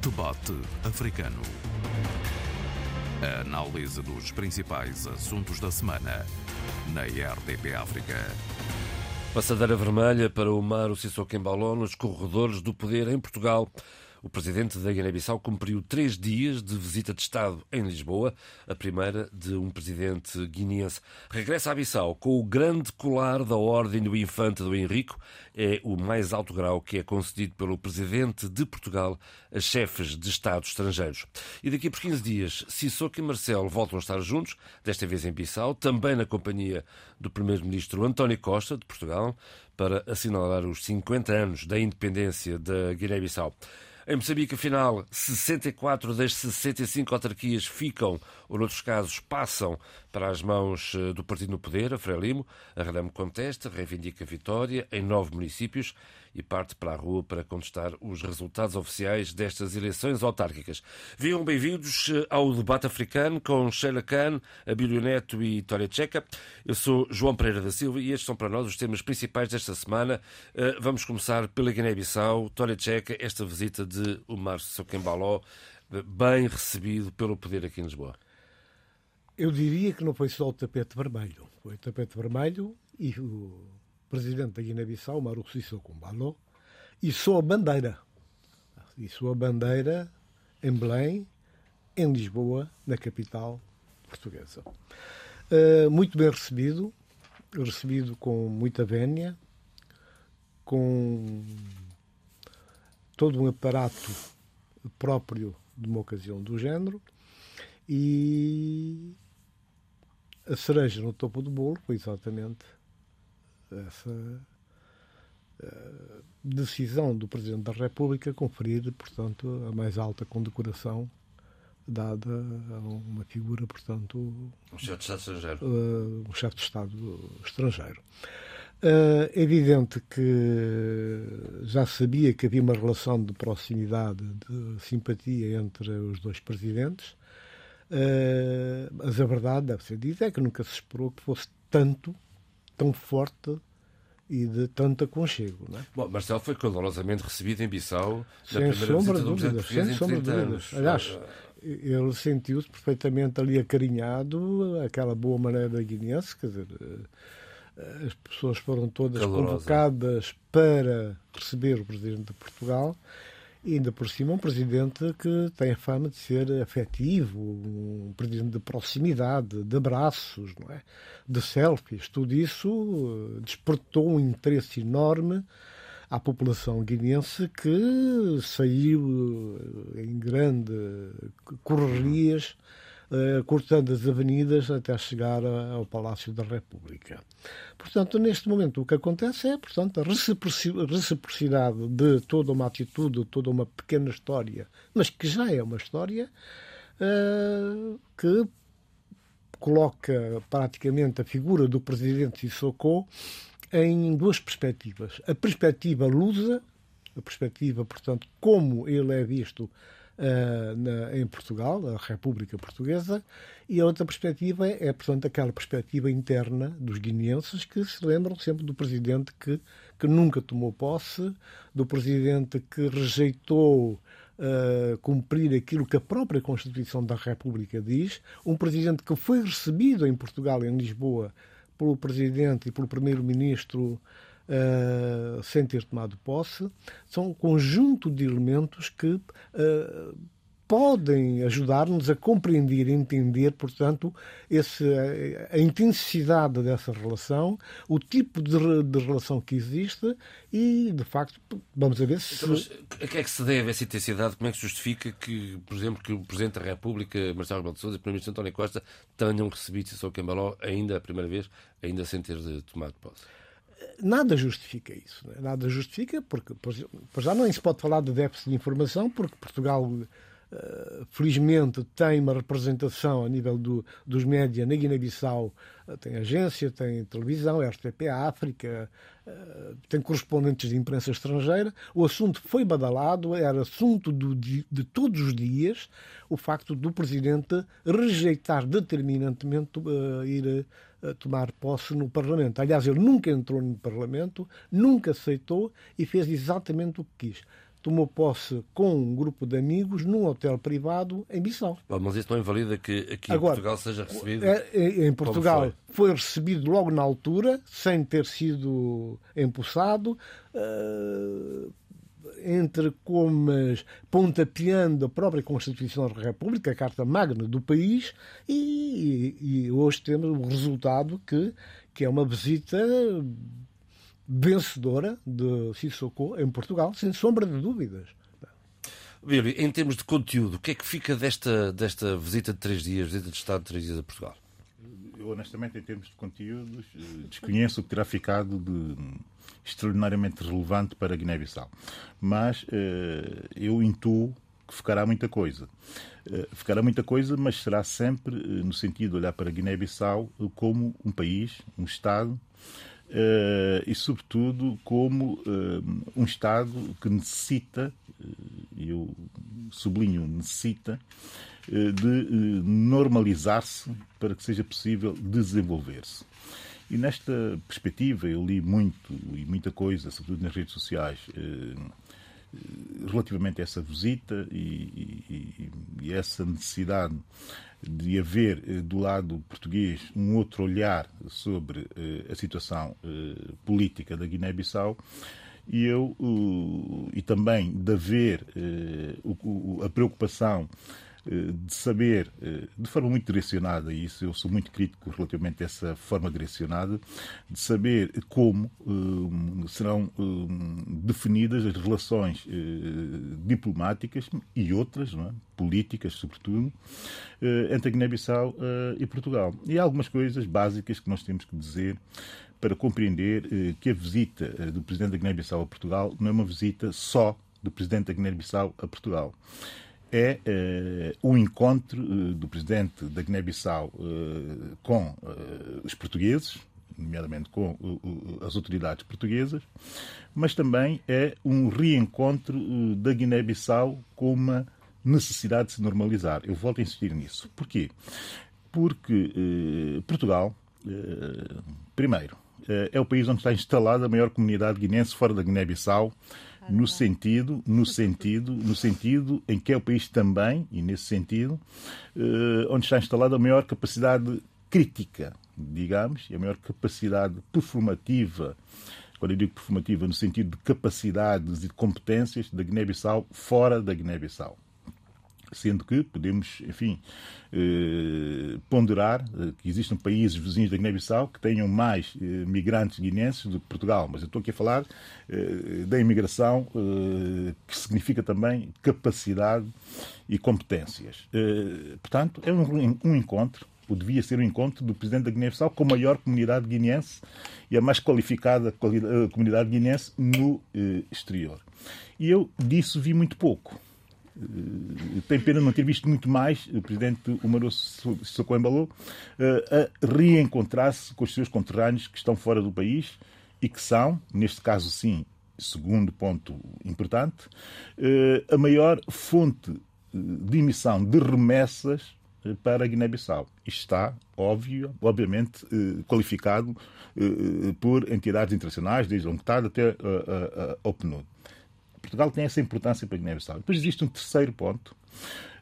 Debate Africano. A análise dos principais assuntos da semana na RDP África. Passadeira vermelha para o Mar Sissoko Embaló nos corredores do poder em Portugal. O presidente da Guiné-Bissau cumpriu três dias de visita de Estado em Lisboa, a primeira de um presidente guineense. Regressa à Bissau com o grande colar da Ordem do Infante do Henrico. É o mais alto grau que é concedido pelo presidente de Portugal a chefes de Estado estrangeiros. E daqui por 15 dias, Sissoko e Marcelo voltam a estar juntos, desta vez em Bissau, também na companhia do primeiro-ministro António Costa, de Portugal, para assinalar os 50 anos da independência da Guiné-Bissau. Em Moçambique, afinal, 64 das 65 autarquias ficam, ou noutros casos passam, para as mãos eh, do partido no poder, a Frelimo. A Renamo contesta, reivindica vitória em nove municípios e parte para a rua para contestar os resultados oficiais destas eleições autárquicas. Viam bem-vindos eh, ao debate africano com Sheila Khan, Abílio Neto e Tória Checa. Eu sou João Pereira da Silva e estes são para nós os temas principais desta semana. Eh, vamos começar pela Guiné-Bissau. Tória Checa, esta visita de Omar Soquembaló, eh, bem recebido pelo poder aqui em Lisboa. Eu diria que não foi só o tapete vermelho. Foi o tapete vermelho e o presidente da Guiné-Bissau, Maru Sissoko Mbalo, e sua bandeira. E sua bandeira em Belém, em Lisboa, na capital portuguesa. Uh, muito bem recebido, recebido com muita vénia, com todo um aparato próprio de uma ocasião do género e a cereja no topo do bolo foi exatamente essa uh, decisão do Presidente da República conferir, portanto, a mais alta condecoração dada a uma figura, portanto... Um chefe de Estado estrangeiro. Uh, um chefe de Estado estrangeiro. Uh, é evidente que já sabia que havia uma relação de proximidade, de simpatia entre os dois presidentes, uh, mas a verdade, deve ser dita, é que nunca se esperou que fosse tanto tão forte e de tanto aconchego. Não é? Bom, Marcelo foi calorosamente recebido em Bissau sem na primeira visita do presidente português em 30 anos. Aliás, ele sentiu-se perfeitamente ali acarinhado, aquela boa maneira guineense, quer dizer, eh, as pessoas foram todas Calorosa. convocadas para receber o presidente de Portugal e ainda por cima um presidente que tem a fama de ser afetivo, um presidente de proximidade, de abraços, não é? de selfies. Tudo isso eh, despertou um interesse enorme à população guineense que saiu eh, em grande correrias uh, cortando as avenidas até chegar ao Palácio da República. Portanto, neste momento o que acontece é, portanto, a reciprocidade de toda uma atitude, toda uma pequena história, mas que já é uma história uh, que coloca praticamente a figura do presidente Sissoko em duas perspectivas. A perspectiva lusa, a perspectiva, portanto, como ele é visto uh, na, em Portugal, a República Portuguesa, e a outra perspectiva é, é, portanto, aquela perspectiva interna dos guineenses que se lembram sempre do presidente que, que nunca tomou posse, do presidente que rejeitou Uh, cumprir aquilo que a própria Constituição da República diz, um presidente que foi recebido em Portugal, em Lisboa, pelo presidente e pelo primeiro-ministro uh, sem ter tomado posse, são um conjunto de elementos que uh, podem ajudar-nos a compreender e entender, portanto, esse, a, intensidade dessa relação, o tipo de, de, relação que existe e, de facto, vamos ver se... Então, a que é que se deve essa intensidade? Como é que se justifica que, por exemplo, que o Presidente da República, Marcelo Rebelo de Sousa e o Primeiro-Ministro António Costa tenham recebido Cícero Cambaló ainda a primeira vez, ainda sem ter tomado posse? Nada justifica isso. Né? Nada justifica, porque por já não se pode falar de déficit de informação, porque Portugal, uh, felizmente, tem uma representação a nível do, dos média na Guiné-Bissau, uh, tem agência, tem televisão, RTP África, uh, tem correspondentes de imprensa estrangeira. O assunto foi badalado, era assunto do, de, de todos os dias, o facto do Presidente rejeitar determinantemente ir tomar posse no Parlamento. Aliás, ele nunca entrou no Parlamento, nunca aceitou e fez exatamente o que quis. tomou posse com um grupo de amigos num hotel privado em Bissau. Mas isso não invalida que aqui Agora, em Portugal seja recebido? É, é, em Portugal foi? foi? recebido logo na altura, sem ter sido empossado. Uh, entre comas, pontapeando a própria Constituição da República, a Carta Magna do país, e, e hoje temos o resultado que, que é uma visita vencedora de Sissoko em Portugal, sem sombra de dúvidas. Bíblia, em termos de conteúdo, o que é que fica desta, desta visita de três dias, visita de Estado de três dias a Portugal? Honestamente, em termos de conteúdos, eh, desconheço o que terá ficado de extraordinariamente relevante para Guiné-Bissau. Mas uh, eu intuo que ficará muita coisa. Uh, ficará muita coisa, mas será sempre uh, no sentido de olhar para Guiné-Bissau como um país, um Estado, e, sobretudo, como um Estado que necessita, e eu sublinho, necessita, de normalizar-se para que seja possível desenvolver-se. E nesta perspectiva eu li muito e muita coisa, sobretudo nas redes sociais, eh, relativamente a essa visita e, e, e, essa necessidade de haver eh, do lado português um outro olhar sobre eh, a situação política da Guiné-Bissau e eu e também de haver a preocupação eh, de saber, eh, de forma muito direcionada, e isso eu sou muito crítico relativamente a essa forma direcionada, de saber como um, serão definidas as relações diplomáticas e outras, é? políticas, sobretudo, entre a Guiné-Bissau e Portugal. E há algumas coisas básicas que nós temos que dizer para compreender que a visita do Presidente da Guiné-Bissau a Portugal não é uma visita só do Presidente da Guiné-Bissau a Portugal é uh, o encontro uh, do presidente da Guiné-Bissau uh, com os portugueses, nomeadamente com as autoridades portuguesas, mas também é um reencontro da Guiné-Bissau com uma necessidade de se normalizar. Eu volto a insistir nisso. Porquê? Porque Portugal, primeiro, é o país onde está instalada a maior comunidade guinense fora da Guiné-Bissau no sentido, no sentido, no sentido em que é o país também, e nesse sentido, eh, onde está instalada a maior capacidade crítica, digamos, e a maior capacidade performativa, quando eu digo performativa, no sentido de capacidades e de competências da Guiné-Bissau fora da Guiné-Bissau sendo que podemos, enfim, eh, ponderar eh, que existem países vizinhos da Guiné-Bissau que tenham mais eh, migrantes guinenses do que Portugal, mas eu estou aqui a falar eh, da imigração, eh, que significa também capacidade e competências. Eh, portanto, é um, um encontro ou devia ser um encontro do presidente da Guiné-Bissau com a maior comunidade guinense e a mais qualificada comunidade guinense no exterior. E eu disso vi muito pouco. Eh, tem pena não ter visto muito mais o presidente Umaru Sissoko Embalo eh, a reencontrar-se com os seus conterrâneos que estão fora do país e que são, neste caso sim, segundo ponto importante, eh, a maior fonte de emissão de remessas para a Guiné-Bissau. Está, óbvio, obviamente, qualificado por entidades internacionais, desde a UNCTAD até a PNUD. Portugal tem essa importância para a Guiné-Bissau. Depois existe um terceiro ponto,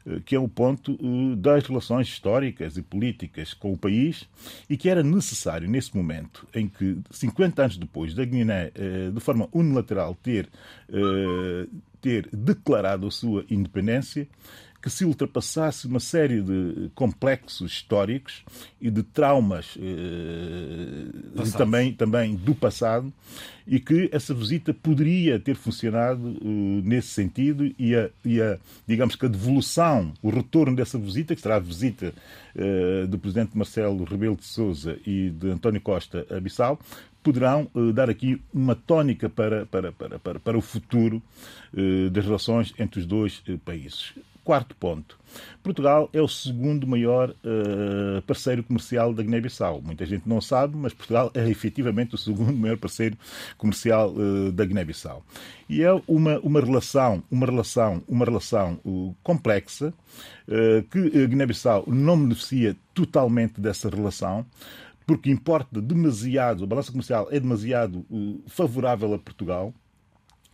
eh, que é o ponto eh, das relações históricas e políticas com o país e que era necessário nesse momento em que 50 anos depois da Guiné eh, de forma unilateral ter ter declarado a sua independência que se ultrapassasse uma série de complexos históricos e de traumas eh, também, também do passado e que essa visita poderia ter funcionado uh, nesse sentido e a, e a, digamos que a devolução, o retorno dessa visita, que será a visita uh, do presidente Marcelo Rebelo de Sousa e de António Costa a Bissau, poderão uh, dar aqui uma tónica para, para, para, para, para o futuro das relações entre os dois países. Quarto ponto. Portugal é o segundo maior uh, parceiro comercial da Guiné-Bissau. Muita gente não sabe, mas Portugal é efetivamente o segundo maior parceiro comercial uh, da Guiné-Bissau. E é uma, uma relação, uma relação, uma relação uh, complexa que a Guiné-Bissau não beneficia totalmente dessa relação porque importa demasiado, a balança comercial é demasiado favorável a Portugal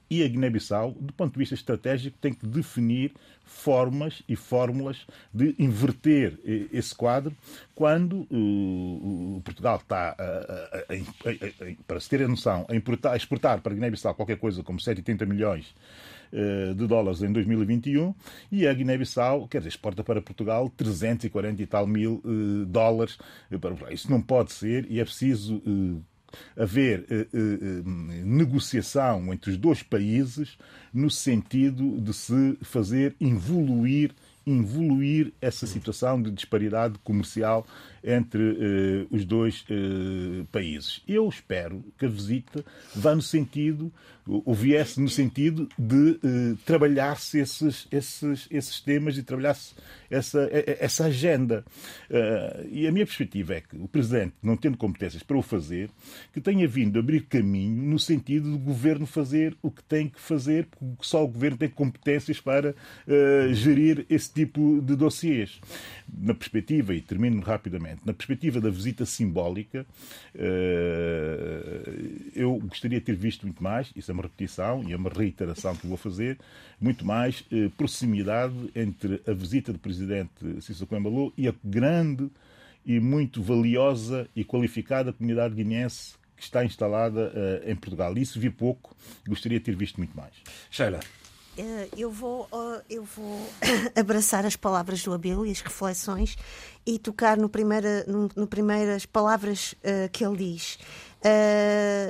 e a Guiné-Bissau, do ponto de vista estratégico, tem que definir formas e fórmulas de inverter eh, esse quadro quando uh, Portugal está, uh, uh, para se ter a noção, a, importar, a exportar para a Guiné-Bissau qualquer coisa como 180 milhões de dólares em 2021 e a Guiné-Bissau, quer dizer, exporta para Portugal 340 e tal mil dólares. Isso não pode ser e é preciso haver eh, eh, eh, negociação entre os dois países no sentido de se fazer evoluir evoluir essa situação de disparidade comercial entre uh, os dois uh, países. Eu espero que a visita vá no sentido, ou viesse no sentido de uh, trabalhar-se esses, esses, esses temas e trabalhar-se essa, essa agenda. e a minha perspectiva é que o Presidente, não tendo competências para o fazer, que tenha vindo abrir caminho no sentido do Governo fazer o que tem que fazer, porque só o Governo tem competências para gerir esse tipo de dossiês. Na perspectiva, e termino rapidamente, na perspectiva da visita simbólica, eh, eu gostaria de ter visto muito mais, isso é uma repetição e é uma reiteração que vou fazer, muito mais eh, proximidade entre a visita do presidente Cícero Coimbalô e a grande e muito valiosa e qualificada comunidade guinense que está instalada uh, em Portugal. Isso vi pouco, gostaria de ter visto muito mais. Sheila. Uh, eu vou, uh, eu vou abraçar as palavras do Abel e as reflexões e tocar no, primeira, no, no primeiras palavras uh, que ele diz.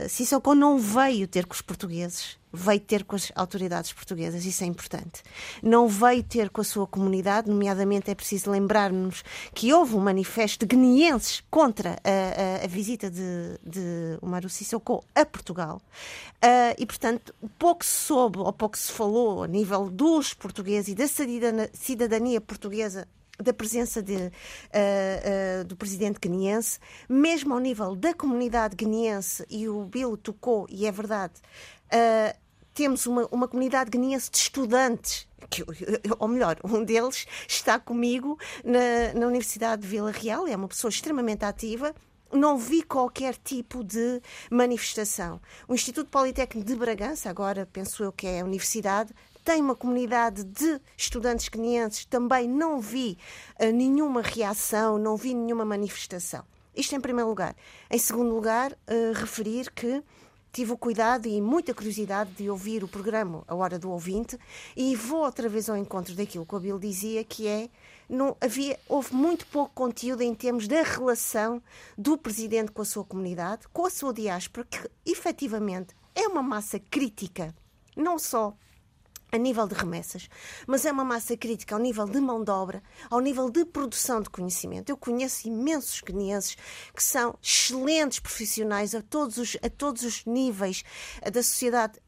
Sissoko não veio ter com os portugueses, veio ter com as autoridades portuguesas, isso é importante. Não veio ter com a sua comunidade, nomeadamente é preciso lembrar-nos que houve um manifesto de guineenses contra a, a, a visita de, de Umaru Sissoko a Portugal. Uh, e, portanto, pouco se soube ou pouco se falou a nível dos portugueses e da cidadania portuguesa da presença de, uh, uh, do presidente guineense, mesmo ao nível da comunidade guineense, e o Bill tocou, e é verdade, uh, temos uma, uma comunidade guineense de estudantes, que, ou melhor, um deles está comigo na, na Universidade de Vila Real, é uma pessoa extremamente ativa, não vi qualquer tipo de manifestação. O Instituto Politécnico de Bragança, agora penso eu que é a universidade, tem uma comunidade de estudantes quenienses, também não vi uh, nenhuma reação, não vi nenhuma manifestação. Isto em primeiro lugar. Em segundo lugar, uh, referir que tive o cuidado e muita curiosidade de ouvir o programa A Hora do Ouvinte e vou outra vez ao encontro daquilo que o Bill dizia, que é não havia, houve muito pouco conteúdo em termos da relação do presidente com a sua comunidade, com a sua diáspora, que efetivamente é uma massa crítica, não só a nível de remessas, mas é uma massa crítica ao nível de mão de obra, ao nível de produção de conhecimento. Eu conheço imensos guineenses que são excelentes profissionais a todos os, a todos os níveis da sociedade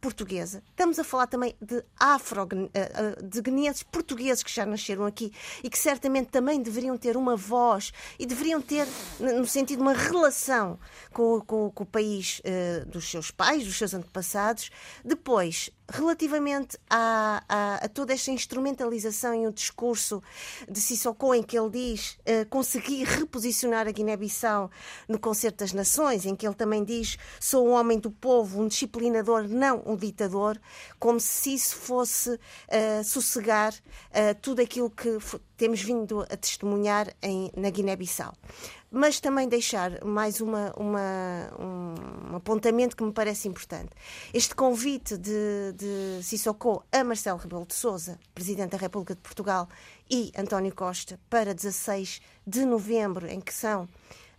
portuguesa. Estamos a falar também de afro, eh, eh, de guineenses portugueses que já nasceram aqui e que certamente também deveriam ter uma voz e deveriam ter, no sentido, uma relação com, com, com o país dos seus pais, dos seus antepassados. Depois, relativamente a, a, a, toda esta instrumentalização e o discurso de Sissoko em que ele diz uh, conseguir reposicionar a Guiné-Bissau no Concerto das Nações, em que ele também diz sou um homem do povo, um disciplinador, não um ditador, como se isso fosse uh, sossegar uh, tudo aquilo que temos vindo a testemunhar em, na Guiné-Bissau mas também deixar mais uma, uma, um apontamento que me parece importante. Este convite de, de Sissoko a Marcelo Rebelo de Sousa, Presidente da República de Portugal, e António Costa para 16 de novembro, em que são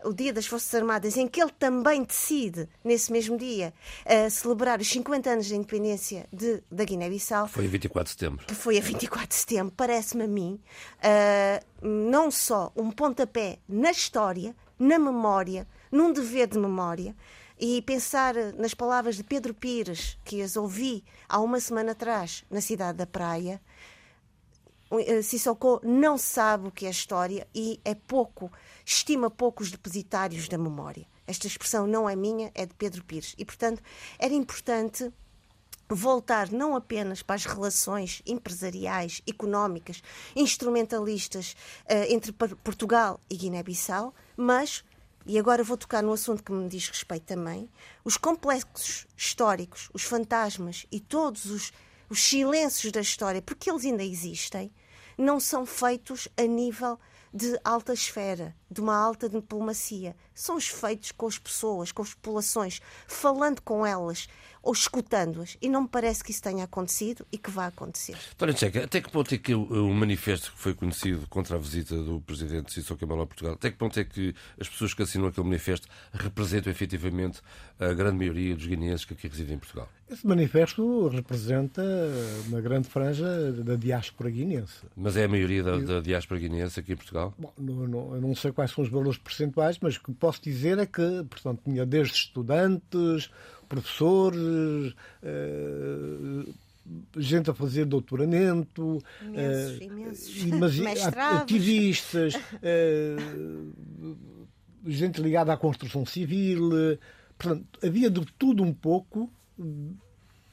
o Dia das Forças Armadas, em que ele também decide, nesse mesmo dia, uh, celebrar os 50 anos da independência de, da Guiné-Bissau. Foi a 24 de setembro. Que foi a 24 de setembro, parece-me a mim, uh, não só um pontapé na história, na memória, num dever de memória, e pensar nas palavras de Pedro Pires, que as ouvi há uma semana atrás na cidade da Praia, eh, Sissoko não sabe o que é história e é pouco estima poucos depositários da memória. Esta expressão não é minha, é de Pedro Pires. E, portanto, era importante voltar não apenas para as relações empresariais, económicas, instrumentalistas uh, entre Portugal e Guiné-Bissau, mas e agora vou tocar no assunto que me diz respeito também, os complexos históricos, os fantasmas e todos os, os silêncios da história, porque eles ainda existem, não são feitos a nível de alta esfera, de uma alta diplomacia. São os feitos com as pessoas, com as populações, falando com elas ou escutando-as. E não me parece que isso tenha acontecido e que vá acontecer. Dona Checa, até que ponto é que o, manifesto que foi conhecido contra a visita do presidente Cícero Camarão a Portugal, até que ponto é que as pessoas que assinam aquele manifesto representam efetivamente a grande maioria dos guineenses que aqui residem em Portugal? Esse manifesto representa uma grande franja da diáspora guineense. Mas é a maioria da, da diáspora guineense aqui em Portugal? Bom, não, não, eu não sei quais são os valores percentuais, mas o que posso dizer é que, portanto, tinha desde estudantes, professores, eh, gente a fazer doutoramento, imensos, uh, imensos. ativistas, uh, gente ligada à construção civil. Portanto, havia de tudo um pouco,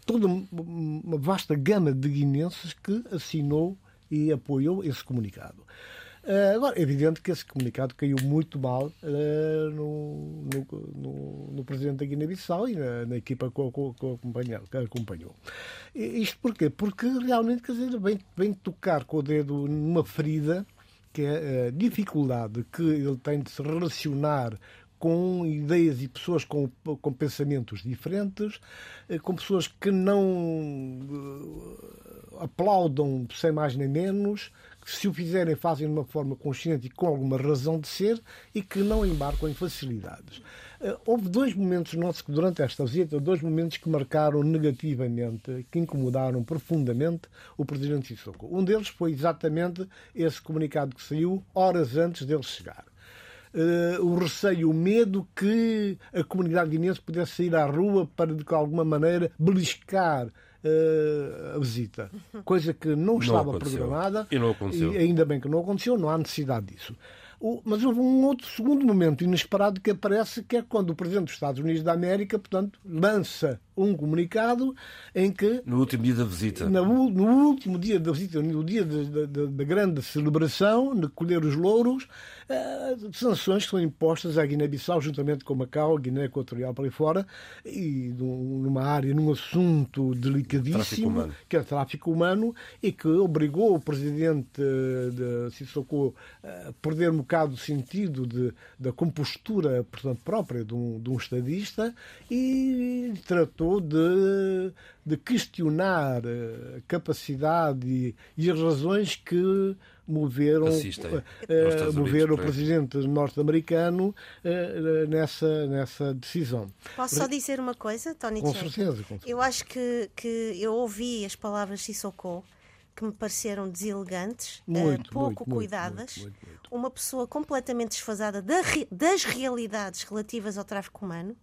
toda uma vasta gama de guinenses que assinou e apoiou esse comunicado. Uh, agora, é evidente que esse comunicado caiu muito mal uh, no, no, no, no, presidente da Guiné-Bissau e na, na equipa que, que acompanhou. Isto porquê? Porque realmente, quer dizer, vem, vem tocar com o dedo numa ferida que é a dificuldade que ele tem de se relacionar com ideias e pessoas com, com pensamentos diferentes, eh, com pessoas que não aplaudam sem mais nem menos, se o fizerem fazem de uma forma consciente e com alguma razão de ser e que não embarcam em facilidades. Eh, houve dois momentos nossos que durante esta visita, dois momentos que marcaram negativamente, que incomodaram profundamente o Presidente Sissoko. Um deles foi exatamente esse comunicado que saiu horas antes dele chegar. Uh, o receio, o medo que a comunidade guinense pudesse sair à rua para, de alguma maneira, beliscar uh, a visita, coisa que não, não estava aconteceu. programada. E não aconteceu. E ainda bem que não aconteceu, não há necessidade disso. O, mas houve um outro segundo momento inesperado que aparece, que é quando o Presidente dos Estados Unidos da América, portanto, lança um comunicado em que. No último dia da visita. No, no último dia da visita, no dia da grande celebração, de colher os louros, uh, sanções que são impostas à Guiné-Bissau, juntamente com Macau, Guiné Equatorial para aí fora, e numa área, num assunto delicadíssimo, que é o tráfico humano, e que obrigou o presidente de Sissoko a perder um bocado o sentido de, da compostura portanto, própria de um, de um estadista e tratou tratou de, de questionar a capacidade e, e as razões que moveram, uh, moveram o presidente norte-americano uh, nessa, nessa decisão. Posso só dizer uma coisa, Tony com certeza, com certeza. Eu acho que, que eu ouvi as palavras Sissoko que me pareceram deselegantes, muito, uh, pouco muito, cuidadas, muito, uma pessoa completamente desfasada da, das realidades relativas ao tráfico humano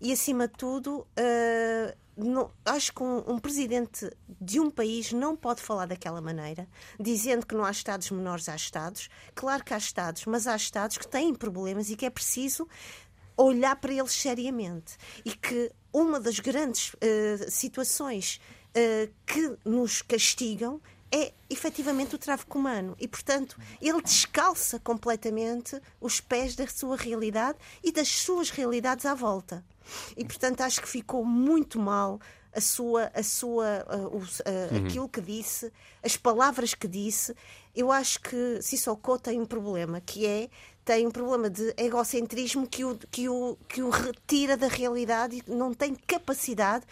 e, acima de tudo, uh, não, acho que um, um, presidente de um país não pode falar daquela maneira, dizendo que não há Estados menores, há Estados. Claro que há Estados, mas há Estados que têm problemas e que é preciso olhar para eles seriamente. E que uma das grandes uh, situações uh, que nos castigam é efetivamente o tráfico humano e, portanto, ele descalça completamente os pés da sua realidade e das suas realidades à volta. E, portanto, acho que ficou muito mal a sua, a sua, uh, uh, uhum. aquilo que disse, as palavras que disse. Eu acho que Sissoko tem um problema, que é tem um problema de egocentrismo que o, que o, que o retira da realidade e não tem capacidade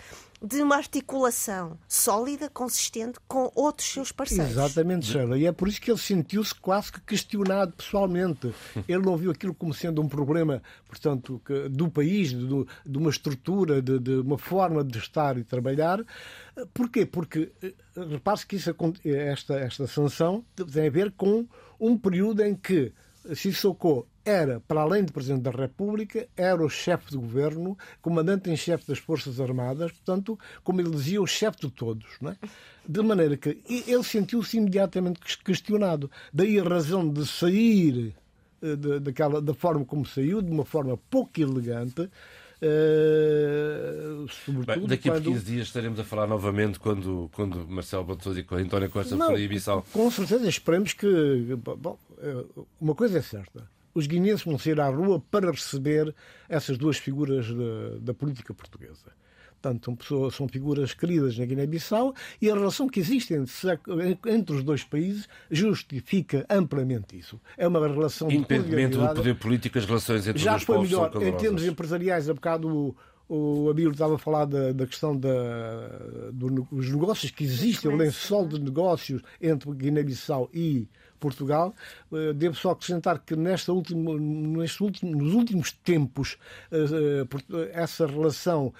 de uma articulação sólida, consistente com outros seus parceiros. Exatamente, Sheila. E é por isso que ele sentiu-se quase que questionado pessoalmente. Ele não viu aquilo como sendo um problema, portanto, do país, de, uma estrutura, de, de, uma forma de estar e trabalhar. Porquê? Porque eh, repare-se que isso, esta, esta sanção tem a ver com um período em que Sissoko era, para além de Presidente da República, era o chefe de governo, comandante em chefe das Forças Armadas, portanto, como ele dizia, o chefe de todos. Não é? De maneira que ele sentiu-se imediatamente questionado. Daí a razão de sair eh, de, daquela, da forma como saiu, de uma forma pouco elegante, Uh, Bem, daqui a 15 dias estaremos a falar novamente quando, quando Marcelo Batoso e com António Costa forem a Bissau. Com certeza, esperemos que. Bom, uma coisa é certa: os guineenses vão sair à rua para receber essas duas figuras da política portuguesa. Portanto, são, são figuras queridas na Guiné-Bissau e a relação que existe entre, entre, os dois países justifica amplamente isso. É uma relação Independentemente do poder político, as relações entre Já os dois povos melhor. Em termos empresariais, há bocado o, o Abílio estava a falar da, da questão da, dos negócios que existem, o lençol de negócios entre Guiné-Bissau e Portugal. Eh, devo só acrescentar que nesta última, neste último, nos últimos tempos eh, eh, essa relação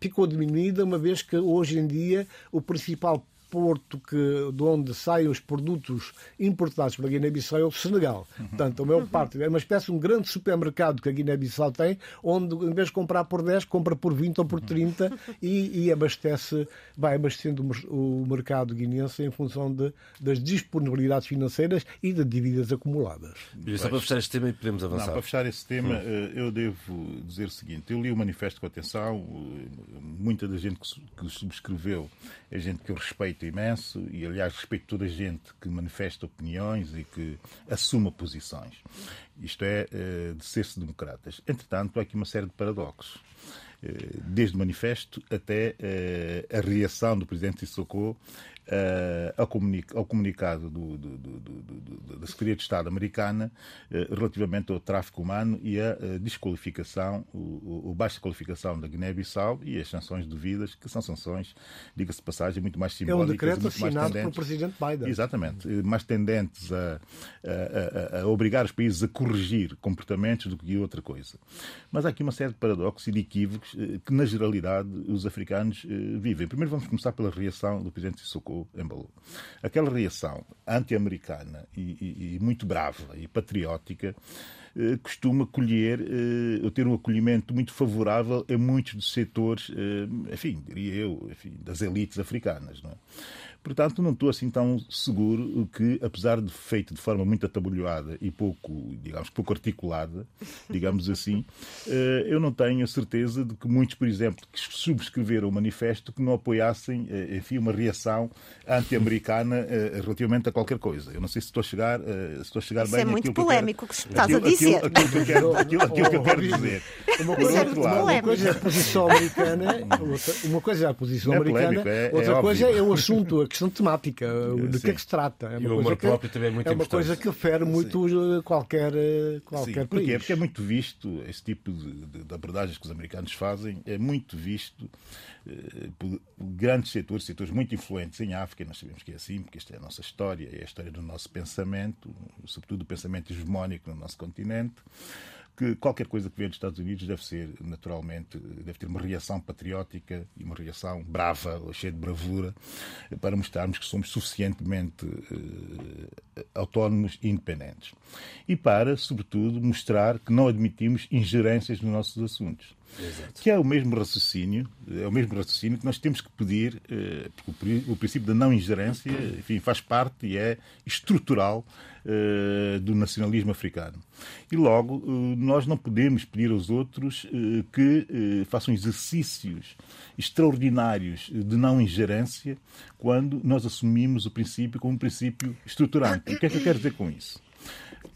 ficou diminuída, uma vez que hoje em dia o principal porto que, de onde saem os produtos importados pela Guiné-Bissau é o Senegal. Uhum. Portanto, a maior uhum. parte é uma espécie de um grande supermercado que a Guiné-Bissau tem, onde em vez de comprar por 10, compra por 20 ou por 30 uhum. e, e abastece, vai abastecendo o, mercado guinense em função de, das disponibilidades financeiras e de dívidas acumuladas. E só para fechar este tema e podemos avançar. Não, para fechar esse tema, hum. eu devo dizer o seguinte: eu li o manifesto com atenção, muita da gente que subscreveu é gente que eu respeito imenso e, aliás, respeito toda a gente que manifesta opiniões e que assuma posições. Isto é, eh, de ser-se democratas. Entretanto, há aqui uma série de paradoxos. Eh, desde o manifesto até eh, a reação do presidente Sissoko uh, ao, comunic ao, comunicado do, do, do, da Secretaria de Estado americana uh, relativamente ao tráfico humano e a uh, desqualificação, o, o, baixa qualificação da Guiné-Bissau e as sanções devidas, que são sanções, diga-se de passagem, muito mais simbólicas. É um decreto assinado pelo Presidente Biden. Exatamente. Mais tendentes a, a, a, a, obrigar os países a corrigir comportamentos do que outra coisa. Mas há aqui uma série de paradoxos e de equívocos que, na generalidade, os africanos vivem. Primeiro vamos começar pela reação do Presidente Sissoko Aquela reação anti-americana e, e, e, muito brava e patriótica eh, costuma colher eh, ter um acolhimento muito favorável a muitos dos setores, eh, enfim, diria eu, enfim, das elites africanas. Não é? Portanto, não estou assim tão seguro que, apesar de feito de forma muito atabalhoada e pouco, digamos, pouco articulada, digamos assim, eh, eu não tenho a certeza de que muitos, por exemplo, que subscreveram o manifesto, que não apoiassem, eh, enfim, uma reação anti-americana eh, relativamente a qualquer coisa. Eu não sei se estou a chegar, se estou a chegar Isso bem é muito polémico o que estás a dizer. Aquilo, aquilo, que eu quero, aquilo, aquilo que eu quero dizer. Uma coisa, é uma coisa é a posição americana, uma coisa é a posição é americana, é, outra é coisa é o assunto, a questão temática, de que é que se trata. É uma, coisa que, é, muito é uma coisa que fere muito Sim. qualquer, qualquer Sim, país. Porque é muito visto, esse tipo de, de, abordagens que os americanos fazem, é muito visto eh, por grandes setores, setores muito influentes em África, nós sabemos que é assim, porque esta é a nossa história, é a história do nosso pensamento, sobretudo o pensamento hegemónico no nosso continente que qualquer coisa que vem dos Estados Unidos deve ser, naturalmente, deve ter uma reação patriótica e uma reação brava, cheia de bravura, para mostrarmos que somos suficientemente uh, autónomos e independentes. E para, sobretudo, mostrar que não admitimos ingerências nos nossos assuntos. Exato. Que é o mesmo raciocínio, é o mesmo raciocínio que nós temos que pedir, uh, porque o, princípio da não ingerência, enfim, faz parte e é estrutural uh, do nacionalismo africano. E logo, uh, nós não podemos pedir aos outros que façam exercícios extraordinários de não ingerência quando nós assumimos o princípio como um princípio estruturante. O que é que eu quero dizer com isso?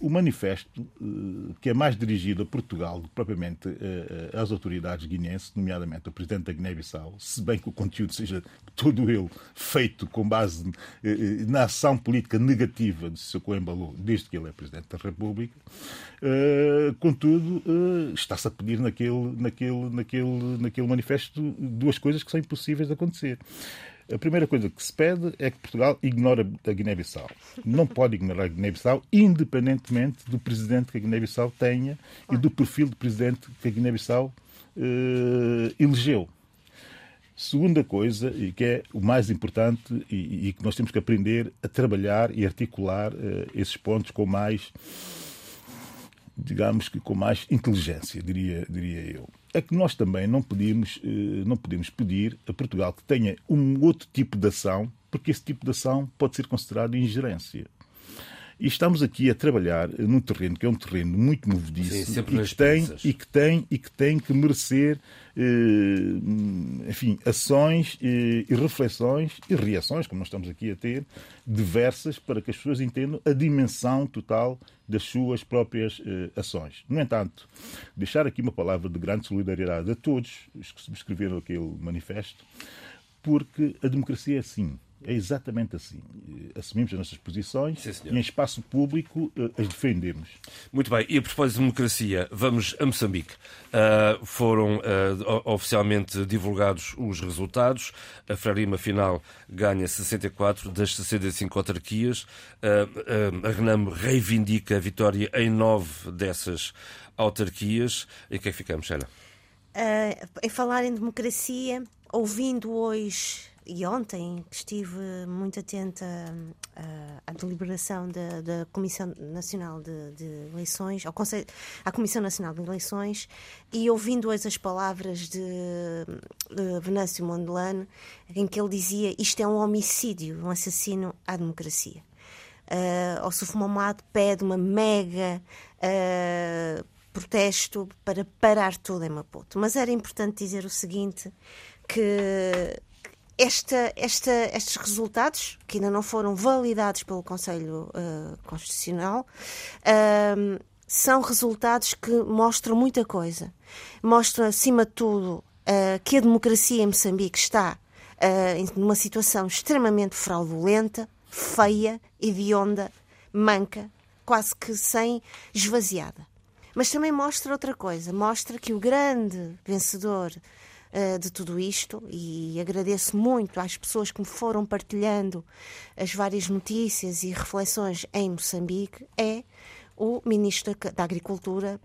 O manifesto, eh, que é mais dirigido a Portugal do que propriamente eh, às autoridades guineenses, nomeadamente ao presidente da Guiné-Bissau, se bem que o conteúdo seja todo ele feito com base eh, na ação política negativa de Sissoko Embalo, desde que ele é presidente da República, contudo, está-se a pedir naquele, naquele, naquele, naquele manifesto duas coisas que são impossíveis de acontecer. A primeira coisa que se pede é que Portugal ignore a Guiné-Bissau. Não pode ignorar a Guiné-Bissau, independentemente do presidente que a Guiné-Bissau tenha e do perfil de presidente que a Guiné-Bissau uh, elegeu. Segunda coisa, e que é o mais importante e, e, que nós temos que aprender a trabalhar e articular uh, esses pontos com mais, digamos que com mais inteligência, diria, diria eu é que nós também não podemos, eh, não podemos pedir a Portugal que tenha um outro tipo de ação, porque esse tipo de ação pode ser considerado ingerência. E estamos aqui a trabalhar num terreno que é um terreno muito movediço Sim, e, que tem, e, que tem, e que tem que merecer eh, enfim, ações e reflexões e reações, como nós estamos aqui a ter, diversas, para que as pessoas entendam a dimensão total das suas próprias eh, ações. No entanto, deixar aqui uma palavra de grande solidariedade a todos os que subscreveram aquele manifesto, porque a democracia é assim é exatamente assim. Assumimos as nossas posições Sim, e em espaço público eh, as defendemos. Muito bem. E a propósito de democracia, vamos a Moçambique. Uh, foram uh, oficialmente divulgados os resultados. A Frelima final ganha 64 das 65 autarquias. Uh, a Renamo reivindica a vitória em nove dessas autarquias. E que é que ficamos, Sheila? Uh, em falar em democracia, ouvindo hoje e ontem estive muito atenta uh, à deliberação da, da Comissão Nacional de, de, Eleições, ao Conselho, à Comissão Nacional de Eleições, e ouvindo hoje as palavras de, de Venâncio Mondelano, em que ele dizia isto é um homicídio, um assassino à democracia. Uh, o Suf Momad pede uma mega uh, protesto para parar tudo em Maputo. Mas era importante dizer o seguinte, que esta, esta, estes resultados, que ainda não foram validados pelo Conselho uh, Constitucional, uh, são resultados que mostram muita coisa. Mostram, acima de tudo, uh, que a democracia em Moçambique está numa situação extremamente fraudulenta, feia, hedionda, manca, quase que sem esvaziada. Mas também mostra outra coisa: mostra que o grande vencedor uh, de tudo isto e agradeço muito às pessoas que me foram partilhando as várias notícias e reflexões em Moçambique é o Ministro da Agricultura,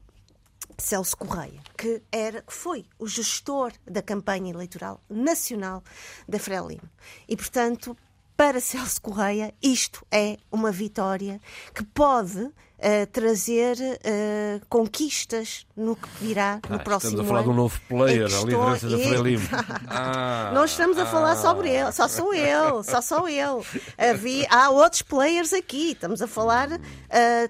Celso Correia, que era, que foi o gestor da campanha eleitoral nacional da Frelimo. E, portanto, para Celso Correia, isto é uma vitória que pode uh, trazer uh, conquistas no que virá no ah, próximo ano. Estamos a falar ano, de um novo player, a liderança da Frelimo. Ah, não estamos a falar ah, sobre ele, só sou ele, só sou ele. Havia, há outros players aqui. Estamos a falar uh,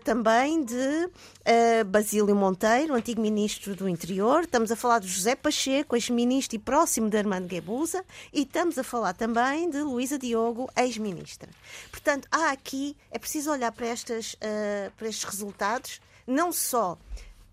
também de uh, Basílio Monteiro, antigo ministro do Interior. Estamos a falar de José Pacheco, ex-ministro e próximo de Armando Guebuza. E estamos a falar também de Luísa Diogo, ex-ministra. Portanto, há aqui, é preciso olhar para, estas, uh, para estes resultados, não só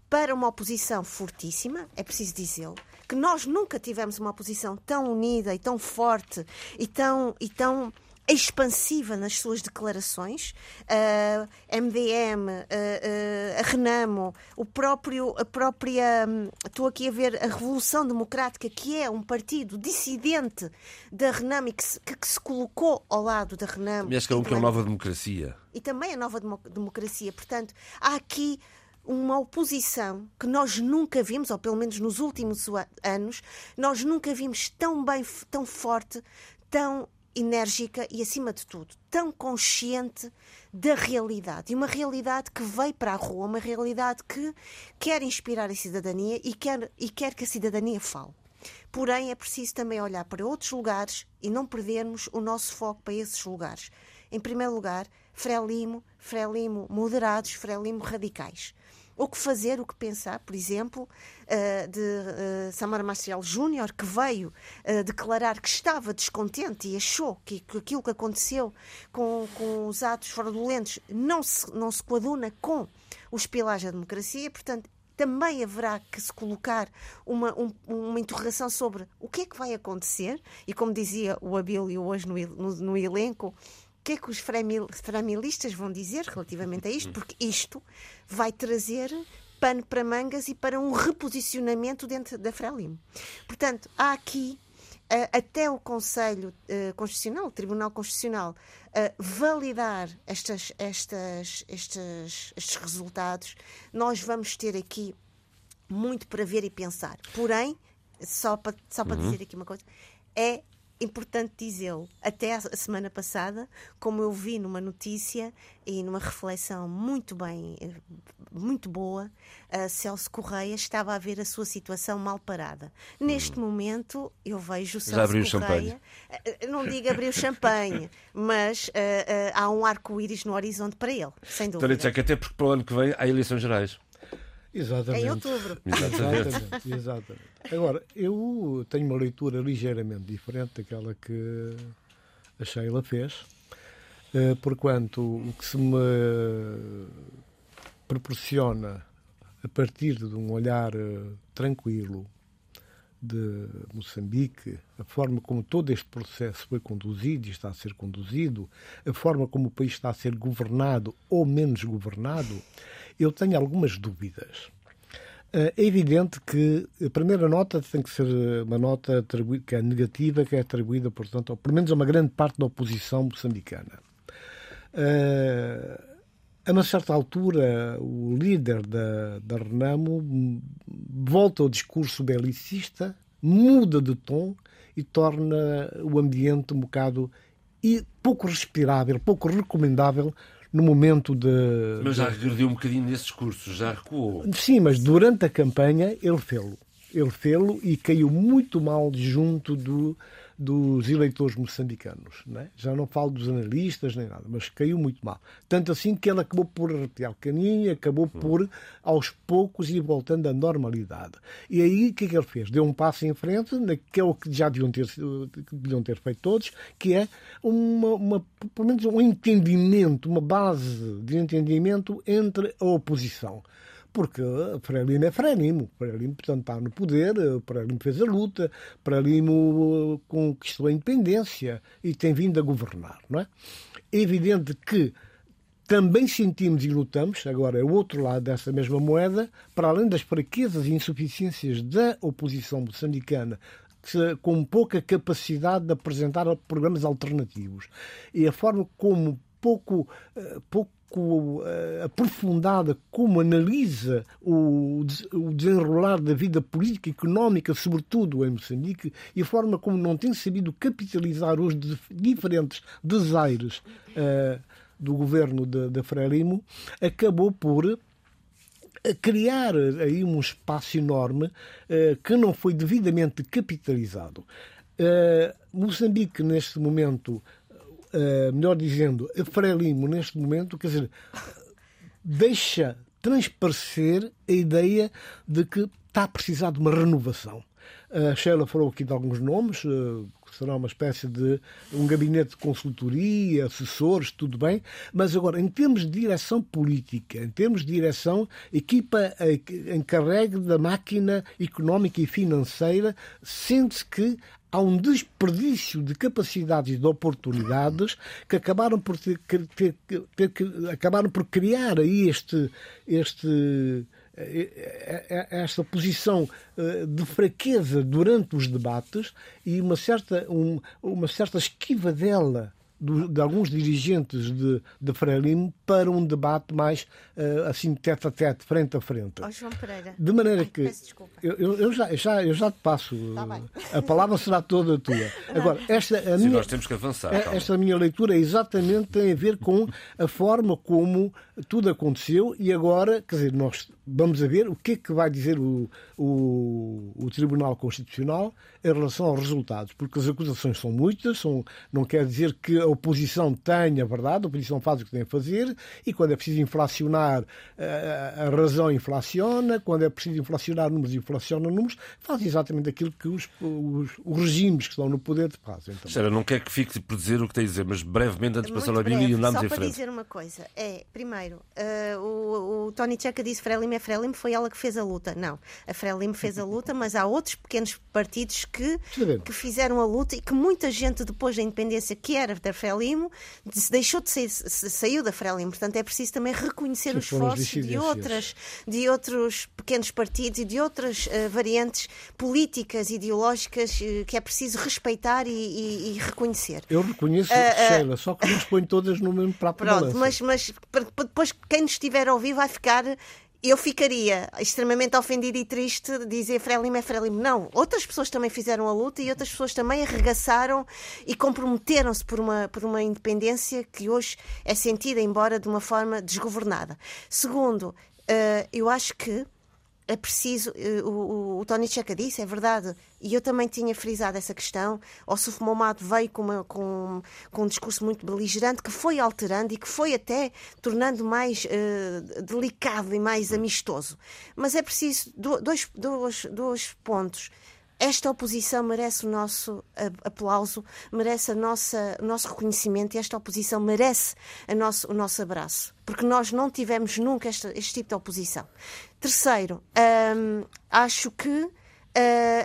para uma oposição fortíssima, é preciso dizê-lo, que nós nunca tivemos uma oposição tão unida e tão forte e tão, e tão expansiva nas suas declarações. Uh, MDM, uh, uh, a Renamo, o próprio, a própria. Um, estou aqui a ver a Revolução Democrática, que é um partido dissidente da Renamo e que se, que, que se colocou ao lado da Renamo. E acho que é um que é uma nova democracia. E também a nova democracia. Portanto, há aqui uma oposição que nós nunca vimos, ou pelo menos nos últimos anos, nós nunca vimos tão bem, tão forte, tão enérgica e, acima de tudo, tão consciente da realidade. E uma realidade que veio para a rua, uma realidade que quer inspirar a cidadania e quer, e quer que a cidadania fale. Porém, é preciso também olhar para outros lugares e não perdermos o nosso foco para esses lugares. Em primeiro lugar, Frelimo, Frelimo moderados, Frelimo radicais o que fazer, o que pensar, por exemplo, uh, de uh, Samara Marcial Júnior, que veio uh, declarar que estava descontente e achou que, aquilo que aconteceu com, com os atos fraudulentos não se, não se coaduna com os pilares da democracia, portanto, também haverá que se colocar uma, um, uma interrogação sobre o que é que vai acontecer, e como dizia o Abílio hoje no, no, no elenco, que é que os framilistas vão dizer relativamente a isto? Porque isto vai trazer pano para mangas e para um reposicionamento dentro da Frelimo. Portanto, há aqui até o Conselho uh, Constitucional, o Tribunal Constitucional, uh, validar estas, estas, estes, estes resultados, nós vamos ter aqui muito para ver e pensar. Porém, só para, só para uhum. dizer aqui uma coisa, é importante dizê-lo. Até a semana passada, como eu vi numa notícia e numa reflexão muito bem, muito boa, Celso Correia estava a ver a sua situação mal parada. Neste hum. momento, eu vejo o Celso Já abriu Correia. Champanhe. Não digo abriu champanhe, mas uh, uh, há um arco-íris no horizonte para ele, sem dúvida. Então, até porque para o ano que vem há eleições gerais. Exatamente. Em outubro. Exatamente. Exatamente. Agora, eu tenho uma leitura ligeiramente diferente daquela que a Sheila fez, eh, porquanto o que se me proporciona a partir de um olhar eh, tranquilo de Moçambique, a forma como todo este processo foi conduzido e está a ser conduzido, a forma como o país está a ser governado ou menos governado, eu tenho algumas dúvidas. Eh, é evidente que a primeira nota tem que ser uma nota que é negativa, que é atribuída, portanto, pelo menos a uma grande parte da oposição moçambicana. Uh, a uma certa altura, o líder da, da Renamo volta ao discurso belicista, muda de tom e torna o ambiente um bocado e pouco respirável, pouco recomendável no momento de. Mas já regrediu um bocadinho nesse discurso, já recuou. Sim, mas durante a campanha ele fê-lo. Ele fê-lo e caiu muito mal junto do, dos eleitores moçambicanos. Não é? Já não falo dos analistas nem nada, mas caiu muito mal. Tanto assim que ele acabou por arrepiar o caninho, acabou hum. por, aos poucos, ir voltando à normalidade. E aí o que é que ele fez? Deu um passo em frente, que é o que já deviam ter, deviam ter feito todos, que é uma, uma, pelo menos um entendimento, uma base de entendimento entre a oposição porque Frelimo é Frelimo. Frelimo, portanto, está no poder, Frelimo fez a luta, Frelimo conquistou a independência e tem vindo a governar, não é? É evidente que também sentimos e lutamos, agora é o outro lado dessa mesma moeda, para além das fraquezas e insuficiências da oposição moçambicana, com pouca capacidade de apresentar programas alternativos e a forma como pouco, eh, pouco pouco aprofundada como analisa o, o desenrolar da vida política e económica, sobretudo em Moçambique, e a forma como não tem sabido capitalizar os diferentes desaires uh, do governo de, de Frelimo, acabou por eh, criar aí um espaço enorme uh, que não foi devidamente capitalizado. Moçambique, neste momento, uh, melhor dizendo, a Frelimo, neste momento, quer dizer, deixa transparecer a ideia de que está a precisar de uma renovação. A Sheila falou aqui de alguns nomes, uh, será uma espécie de um gabinete de consultoria, assessores, tudo bem, mas agora, em termos de direção política, em termos de direção, equipa encarregue da máquina económica e financeira, sente-se que há um desperdício de capacidades e de oportunidades que acabaram por ter, ter, ter, acabaram por criar aí este este esta posição de fraqueza durante os debates e uma certa, uma certa esquiva de alguns dirigentes de, de Frelimo para um debate mais uh, assim tete a tete, frente a frente. Oh, João Pereira. De maneira Ai, que eu, eu, já, já, eu já te passo, tá a palavra será toda tua. Agora, esta a Sim, minha, nós temos que avançar. Esta minha leitura exatamente tem a ver com a forma como tudo aconteceu e agora, quer dizer, nós vamos a ver o que é que vai dizer o, o, o, Tribunal Constitucional em relação aos resultados, porque as acusações são muitas, são, não quer dizer que a oposição tenha verdade, a oposição faz o que tem a fazer, e quando é preciso inflacionar, a, eh, a razão inflaciona, quando é preciso inflacionar números, inflaciona números, faz exatamente aquilo que os, os, os regimes que estão no poder fazem. Sara, não quer que fique por dizer o que tem a dizer, mas brevemente, antes de passar a Bíblia e andamos em frente. Só para dizer uma coisa, é, primeiro, uh, o, o Tony Checa disse Frelimo é Frelimo, foi ela que fez a luta. Não, a Frelimo fez a luta, mas há outros pequenos partidos que, que fizeram a luta e que muita gente depois da independência que era da Frelimo deixou de sair, saiu da Frelimo. Portanto, é preciso também reconhecer os esforços de, outras, de outros pequenos partidos e de outras uh, variantes políticas, ideológicas uh, que é preciso respeitar e, e, e reconhecer. Eu reconheço, Sheila, só que não as ponho todas no mesmo prato Pronto, mas, mas depois quem nos estiver a ouvir vai ficar eu ficaria extremamente ofendida e triste de dizer Frelimo é Frelimo. Não, outras pessoas também fizeram a luta e outras pessoas também arregaçaram e comprometeram-se por uma, por uma independência que hoje é sentida, embora de uma forma desgovernada. Segundo, uh, eu acho que é preciso, eh, o, o, Tony Checa disse, é verdade, e eu também tinha frisado essa questão. O Suf Momad veio com, uma, com, com, um discurso muito beligerante que foi alterando e que foi até tornando mais uh, delicado e mais amistoso. Mas é preciso dois, dois, dois pontos esta oposição merece o nosso aplauso, merece a nossa, o nosso reconhecimento e esta oposição merece nosso, o nosso abraço, porque nós não tivemos nunca este, este tipo de oposição. Terceiro, hum, acho que uh,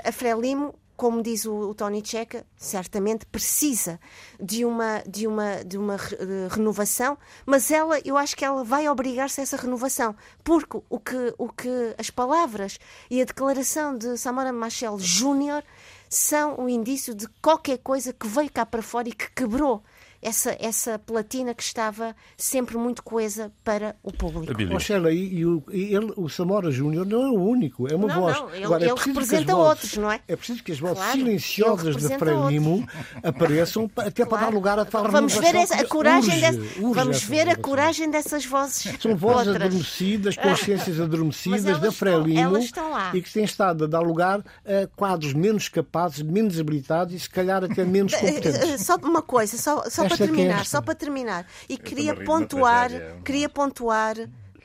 a Frelimo como diz o, o, Tony Checa, certamente precisa de uma, de uma, de uma uh, renovação, mas ela, eu acho que ela vai obrigar-se a essa renovação, porque o que, o que as palavras e a declaração de Samora Machel Júnior são um indício de qualquer coisa que veio cá para fora e que quebrou essa, essa platina que estava sempre muito coesa para o público. Oh, Sheila, e, e, o, e ele, o Samora Júnior não é o único, é uma não, voz. Não, ele, Agora, é ele representa outros, não é? É preciso que as vozes claro, silenciosas de Frelimo apareçam até claro. para dar lugar a tal Vamos ver essa, a coragem urge, dessa, urge Vamos ver a coragem dessas vozes. São vozes outras. adormecidas, consciências adormecidas da Frelimo e que têm estado a dar lugar a quadros menos capazes, menos habilitados e se calhar até menos competentes. Só uma coisa, só, só para terminar, só para terminar. E queria pontuar, queria pontuar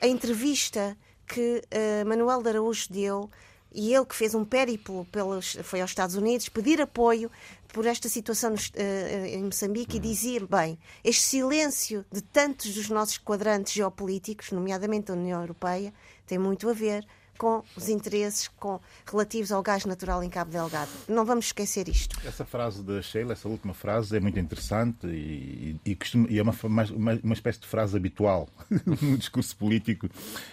a entrevista que uh, Manuel de Araújo deu e ele que fez um périplo pelos, foi aos Estados Unidos pedir apoio por esta situação uh, em Moçambique e dizia bem este silêncio de tantos dos nossos quadrantes geopolíticos, nomeadamente a União Europeia, tem muito a ver com os interesses com, relativos ao gás natural em Cabo Delgado. Não vamos esquecer isto. Essa frase da Sheila, essa última frase, é muito interessante e, e, costuma, e é uma, uma, uma, espécie de frase habitual no discurso político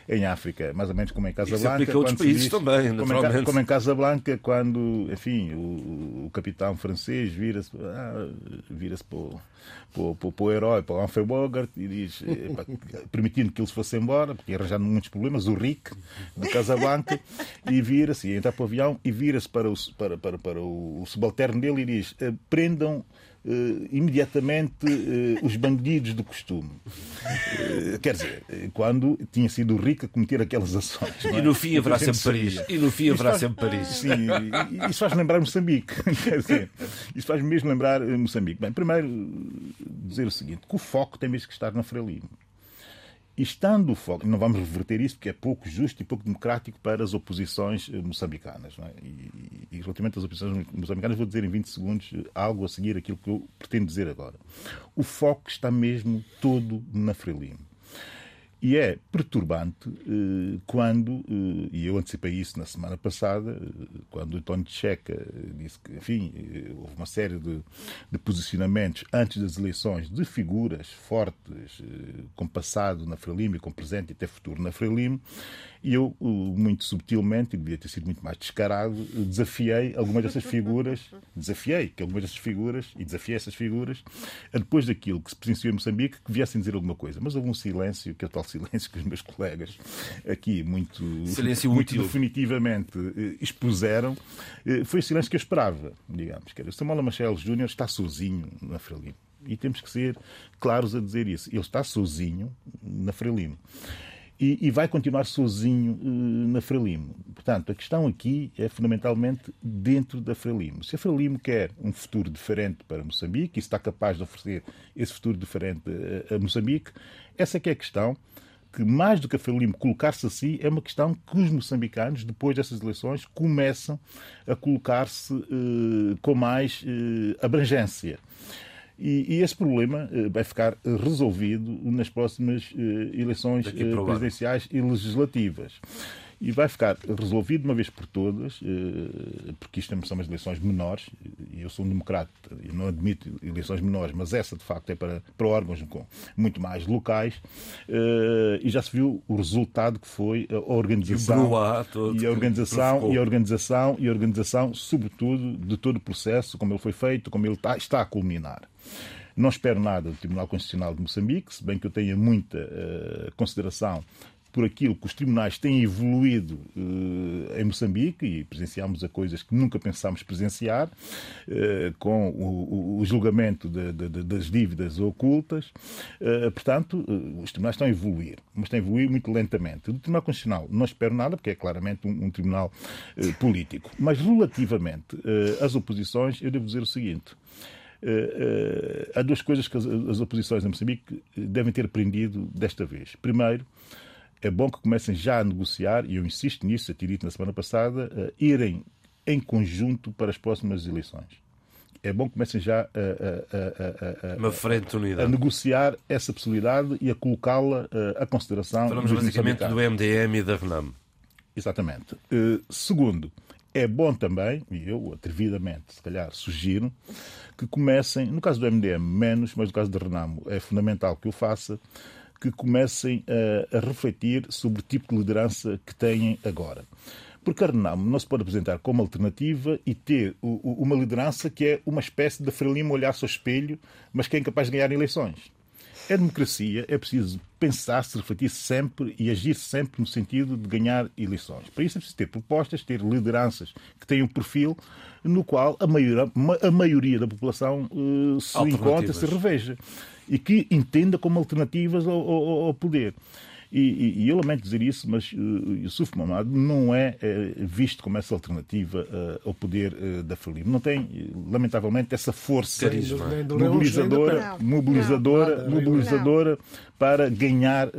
em África, mais ou menos como em Casablanca. Isso outros países diz, também, como em, como em Casablanca, quando, enfim, o, o capitão francês vira-se ah, vira para o para, para, para o herói, para o Humphrey Bogart, e diz, eh, permitindo que ele se fosse embora, porque arranjando muitos problemas, o Rick, de Casablanca, e vira-se, entra para o avião e vira-se para o, para, para, para o subalterno dele e diz: eh, prendam Uh, imediatamente uh, os bandidos do costume. Uh, quer dizer, quando tinha sido o rico a cometer aquelas ações. E no fim haverá sempre Paris. E no fim haverá sempre Paris. Sim, isso faz lembrar Moçambique. Quer dizer, isso faz mesmo lembrar Moçambique. Bem, primeiro dizer o seguinte, que o foco tem mesmo que estar na Frelimo. Estando foco, não vamos reverter isso porque é pouco justo e pouco democrático para as oposições eh, moçambicanas. É? E, e, relativamente às oposições moçambicanas, vou dizer em 20 segundos eh, algo a seguir aquilo que eu pretendo dizer agora. O foco está mesmo todo na Frelimo. E é perturbante eh, quando, eh, e eu antecipei isso na semana passada, eh, quando o António Checa disse que, enfim, houve uma série de, de, posicionamentos antes das eleições de figuras fortes, com passado na Frelimo e com presente e até futuro na Frelimo, e eu, muito subtilmente, e devia ter sido muito mais descarado, desafiei algumas dessas figuras, desafiei que algumas dessas figuras, e desafiei essas figuras, depois daquilo que se presenciou em Moçambique, que viessem dizer alguma coisa. Mas houve um silêncio, que é o tal silêncio que os meus colegas aqui muito, silêncio muito definitivamente eh, expuseram. Eh, foi o silêncio que eu esperava, digamos. Que era, Samuel Machel Júnior está sozinho na Frelimo. E temos que ser claros a dizer isso. Ele está sozinho na Frelimo e, e vai continuar sozinho uh, na Frelimo. Portanto, a questão aqui é fundamentalmente dentro da Frelimo. Se a Frelimo quer um futuro diferente para Moçambique e está capaz de oferecer esse futuro diferente a, a Moçambique, essa é que é a questão que mais do que a Frelimo colocar-se assim, é uma questão que os moçambicanos, depois dessas eleições, começam a colocar-se uh, com mais uh, abrangência. E, e esse problema uh, vai ficar resolvido nas próximas eleições presidenciais e legislativas e vai ficar resolvido uma vez por todas, porque isto são umas eleições menores, e eu sou um democrata e não admito eleições menores, mas essa de facto é para, para órgãos muito mais locais, e já se viu o resultado que foi a organização e, a organização e a organização e a organização, sobretudo, de todo o processo, como ele foi feito, como ele está, está a culminar. Não espero nada do Tribunal Constitucional de Moçambique, se bem que eu tenha muita uh, consideração por aquilo que os tribunais têm evoluído eh, em Moçambique e presenciámos a coisas que nunca pensámos presenciar, eh, com o, o julgamento de, de, das dívidas ocultas. Eh, portanto, os tribunais estão a evoluir, mas estão a evoluir muito lentamente. Do Tribunal Constitucional não espero nada, porque é claramente um, um tribunal político. Mas relativamente às oposições, eu devo dizer o seguinte. Uh, uh, há duas coisas que as, as, oposições em Moçambique devem ter aprendido desta vez. Primeiro, é bom que comecem já a negociar, e eu insisto nisso, tinha dito na semana passada, uh, irem em conjunto para as próximas eleições. É bom que comecem já a, a, a, a, Uma frente unida. a negociar essa possibilidade e a colocá-la à consideração. Falamos basicamente do MDM e da RENAM. Exatamente. Uh, segundo, é bom também, e eu atrevidamente, se calhar, sugiro, que comecem, no caso do MDM menos, mas no caso da Renamo é fundamental que o faça, que comecem a, a refletir sobre o tipo de liderança que têm agora. Porque a Renamo não se pode apresentar como alternativa e ter o, o, uma liderança que é uma espécie de Frelimo olhar-se ao espelho, mas que é incapaz de ganhar eleições. É democracia, é preciso pensar, se refletir sempre e agir sempre no sentido de ganhar eleições. Para isso é preciso ter propostas, ter lideranças que tenham um perfil no qual a maioria, a maioria da população uh, se encontra, se reveja e que entenda como alternativas ao, ao, ao poder. E, e, e, eu lamento dizer isso, mas uh, Yusuf Mamad não é uh, visto como essa alternativa uh, ao poder uh, da Frelimo. Não tem, lamentavelmente, essa força mobilizadora, mobilizadora, mobilizadora para ganhar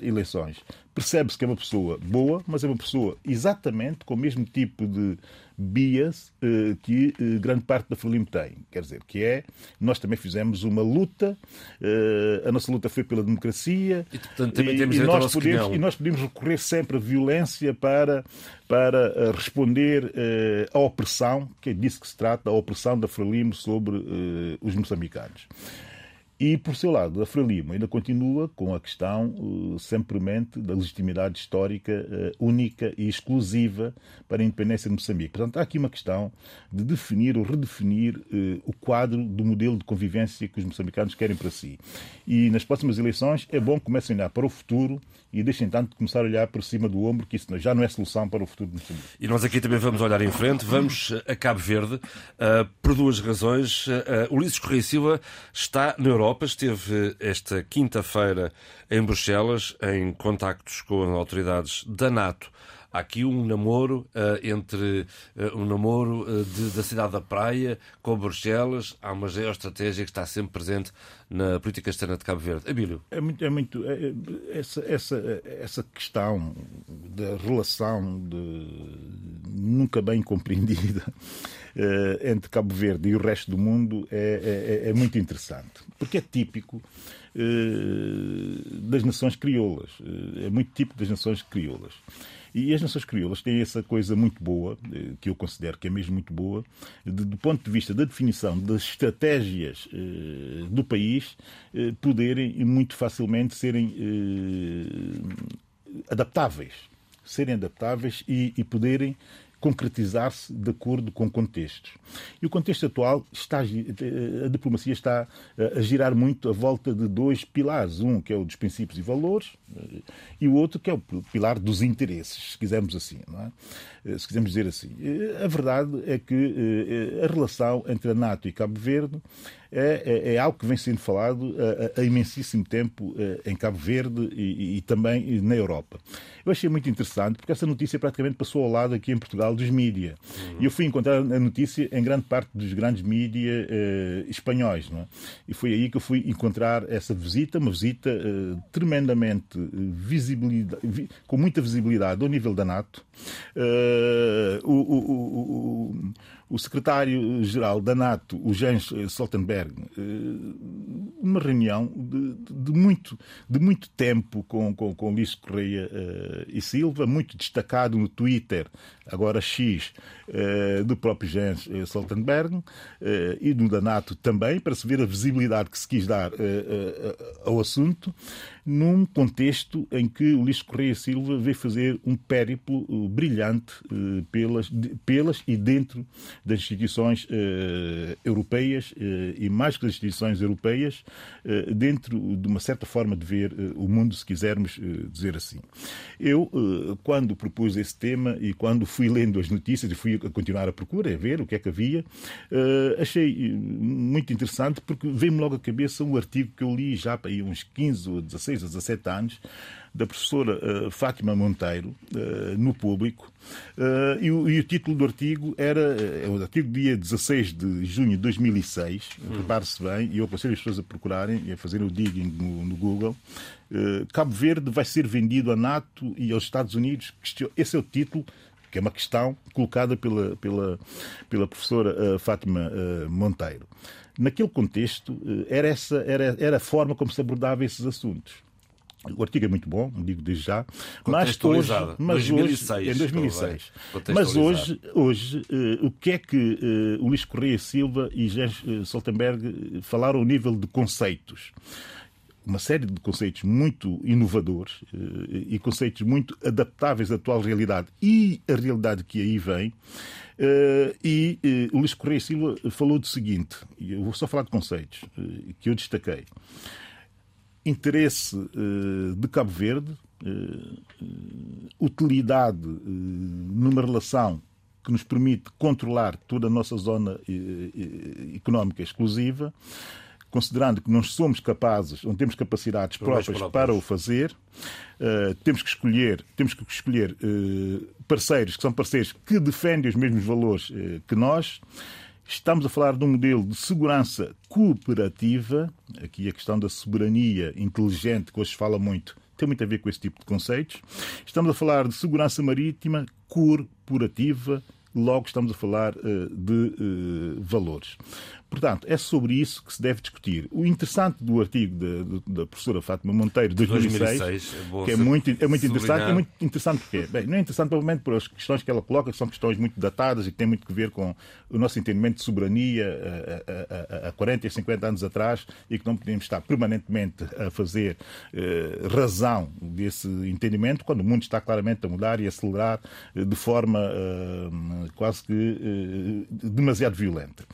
eleições. Percebe-se que é uma pessoa boa, mas é uma pessoa exatamente com o mesmo tipo de bias eh, que eh, grande parte da Frelimo tem. Quer dizer, que é, nós também fizemos uma luta, eh, a nossa luta foi pela democracia e, portanto, e, e, nós podemos, e nós podemos recorrer sempre à violência para, para responder à opressão, que é disso que se trata, a opressão da Frelimo sobre os moçambicanos. E, por seu lado, a Frelimo ainda continua com a questão uh, da legitimidade histórica uh, única e exclusiva para a independência de Moçambique. Portanto, há aqui uma questão de definir ou redefinir uh, o quadro do modelo de convivência que os moçambicanos querem para si. E nas próximas eleições é bom que comecem a olhar para o futuro e deixem tanto de começar a olhar por cima do ombro, que isso já não é solução para o futuro de Moçambique. E nós aqui também vamos olhar em frente, vamos a Cabo Verde, por duas razões. Ulisses Correia Silva está na Europa, esteve esta quinta-feira em Bruxelas, em contactos com autoridades da NATO há aqui um namoro uh, entre uh, um namoro uh, de, da cidade da Praia com Bruxelas. Há uma geoestratégia que está sempre presente na política externa de Cabo Verde. Abílio. É muito, é muito é, é, essa, essa, essa questão da relação de, nunca bem compreendida entre Cabo Verde e o resto do mundo é, é, é muito interessante, porque é típico das nações crioulas, é muito típico das nações crioulas. E as nações crioulas têm essa coisa muito boa, eh, que eu considero que é mesmo muito boa, de, do ponto de vista da definição das estratégias eh, do país, eh, poderem muito facilmente serem eh, adaptáveis. Serem adaptáveis e, e poderem concretizar-se de acordo com contextos. E o contexto atual está a diplomacia está a girar muito à volta de dois pilares, um que é o dos princípios e valores e o outro que é o pilar dos interesses, se quisermos assim, é? se quisermos dizer assim. A verdade é que eh, a relação entre a NATO e Cabo Verde é, é, é, algo que vem sendo falado há, há imensíssimo tempo eh, em Cabo Verde e, e, também na Europa. Eu achei muito interessante porque essa notícia praticamente passou ao lado aqui em Portugal dos mídia. Uhum. E eu fui encontrar a notícia em grande parte dos grandes mídia eh, espanhóis. É? E foi aí que eu fui encontrar essa visita, uma visita eh, tremendamente eh, visibilidade, vi, com muita visibilidade ao nível da NATO. Uh, o, o, o, o secretário-geral da NATO, o Jens Stoltenberg, eh, uma reunião de, de, muito, de muito tempo com, com, com Luís Correia uh, e Silva, muito destacado no Twitter, agora X, do próprio Jens Stoltenberg e do da NATO também, para se ver a visibilidade que se quis dar ao assunto, num contexto em que o Luís Correia Silva veio fazer um périplo brilhante pelas, pelas e dentro das instituições uh, europeias e mais que das instituições europeias, dentro de uma certa forma de ver o mundo, se quisermos dizer assim. Eu, quando propus esse tema e quando fui lendo as notícias e fui a continuar a procura, a ver o que é que havia, achei muito interessante porque veio-me logo à cabeça um artigo que eu li já para aí uns 15 ou 16 ou 17 anos, da professora uh, Fátima Monteiro uh, no público uh, e, o, e, o, título do artigo era é o artigo dia 16 de junho de 2006 hum. prepare-se bem e eu aconselho as pessoas a procurarem e a fazerem o digging no, no Google Cabo Verde vai ser vendido à NATO e aos Estados Unidos esse é o título que é uma questão colocada pela, pela, pela professora Fátima Monteiro. Naquele contexto, era, essa, era, era a forma como se abordava esses assuntos. O artigo é muito bom, digo desde já. Mas hoje, mas 2006, hoje, em 2006. Mas hoje, hoje uh, o que é que uh, o Luís Correia Silva e Jens uh, Stoltenberg falaram ao nível de conceitos? Uma série de conceitos muito inovadores e conceitos muito adaptáveis à atual realidade e à realidade que aí vem. E o Luís Correia Silva falou do seguinte, e eu vou só falar de conceitos que eu destaquei. Interesse de Cabo Verde, utilidade numa relação que nos permite controlar toda a nossa zona económica exclusiva, considerando que não somos capazes, não temos capacidades próprias para o fazer, uh, temos que escolher, temos que escolher uh, parceiros que são parceiros que defendem os mesmos valores uh, que nós Estamos a falar de um modelo de segurança cooperativa. Aqui a questão da soberania inteligente, que hoje se fala muito, tem muito a ver com esse tipo de conceitos. Estamos a falar de segurança marítima corporativa, logo estamos a falar uh, de uh, valores. Portanto, é sobre isso que se deve discutir. O interessante do artigo da, da professora Fátima Monteiro, de 2006, 2006 é que é muito, é muito interessante, é muito interessante porque, bem, não é interessante provavelmente por as questões que ela coloca, que são questões muito datadas e que têm muito a ver com o nosso entendimento de soberania há, há 40 e 50 anos atrás e que não podemos estar permanentemente a fazer eh, razão desse entendimento quando o mundo está claramente a mudar e a acelerar eh, de forma eh, quase que eh, demasiado violenta.